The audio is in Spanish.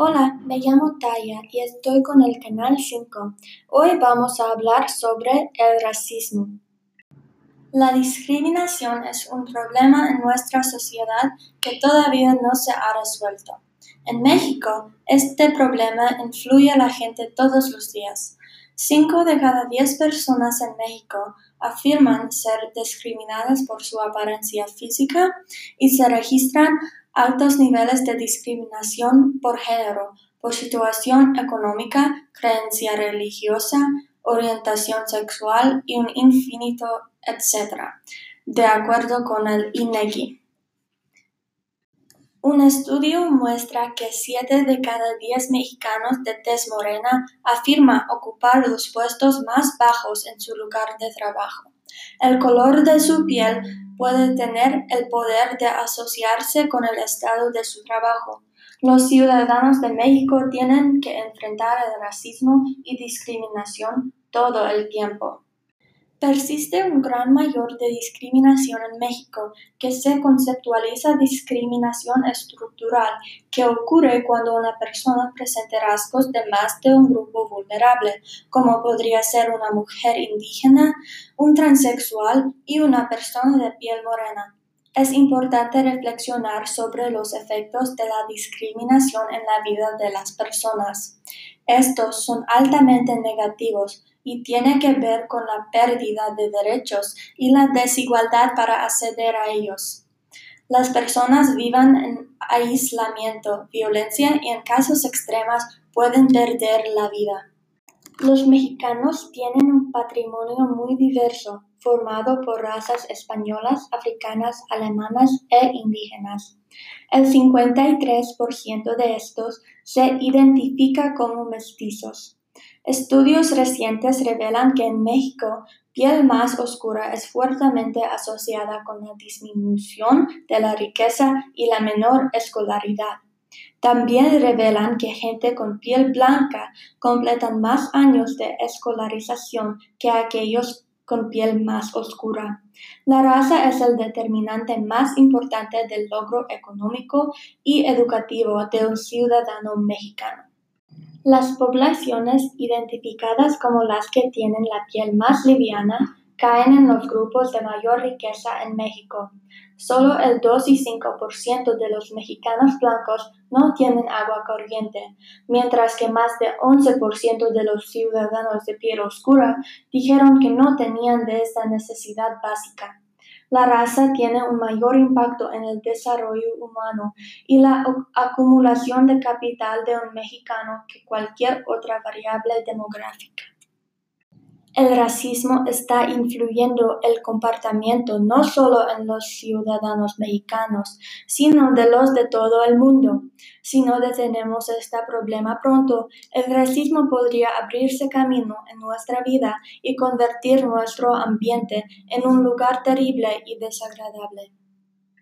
Hola, me llamo Taya y estoy con el Canal 5. Hoy vamos a hablar sobre el racismo. La discriminación es un problema en nuestra sociedad que todavía no se ha resuelto. En México, este problema influye a la gente todos los días. Cinco de cada diez personas en México afirman ser discriminadas por su apariencia física y se registran altos niveles de discriminación por género, por situación económica, creencia religiosa, orientación sexual y un infinito etcétera, de acuerdo con el INEGI. Un estudio muestra que siete de cada diez mexicanos de tez morena afirma ocupar los puestos más bajos en su lugar de trabajo. El color de su piel puede tener el poder de asociarse con el estado de su trabajo. Los ciudadanos de México tienen que enfrentar el racismo y discriminación todo el tiempo. Persiste un gran mayor de discriminación en México, que se conceptualiza discriminación estructural, que ocurre cuando una persona presenta rasgos de más de un grupo vulnerable, como podría ser una mujer indígena, un transexual y una persona de piel morena. Es importante reflexionar sobre los efectos de la discriminación en la vida de las personas. Estos son altamente negativos, y tiene que ver con la pérdida de derechos y la desigualdad para acceder a ellos. Las personas vivan en aislamiento, violencia y en casos extremos pueden perder la vida. Los mexicanos tienen un patrimonio muy diverso, formado por razas españolas, africanas, alemanas e indígenas. El 53% de estos se identifica como mestizos. Estudios recientes revelan que en México, piel más oscura es fuertemente asociada con la disminución de la riqueza y la menor escolaridad. También revelan que gente con piel blanca completan más años de escolarización que aquellos con piel más oscura. La raza es el determinante más importante del logro económico y educativo de un ciudadano mexicano. Las poblaciones identificadas como las que tienen la piel más liviana caen en los grupos de mayor riqueza en México. Solo el 2 y 5% de los mexicanos blancos no tienen agua corriente, mientras que más de 11% de los ciudadanos de piel oscura dijeron que no tenían de esta necesidad básica. La raza tiene un mayor impacto en el desarrollo humano y la acumulación de capital de un mexicano que cualquier otra variable demográfica. El racismo está influyendo el comportamiento no solo en los ciudadanos mexicanos, sino de los de todo el mundo. Si no detenemos este problema pronto, el racismo podría abrirse camino en nuestra vida y convertir nuestro ambiente en un lugar terrible y desagradable.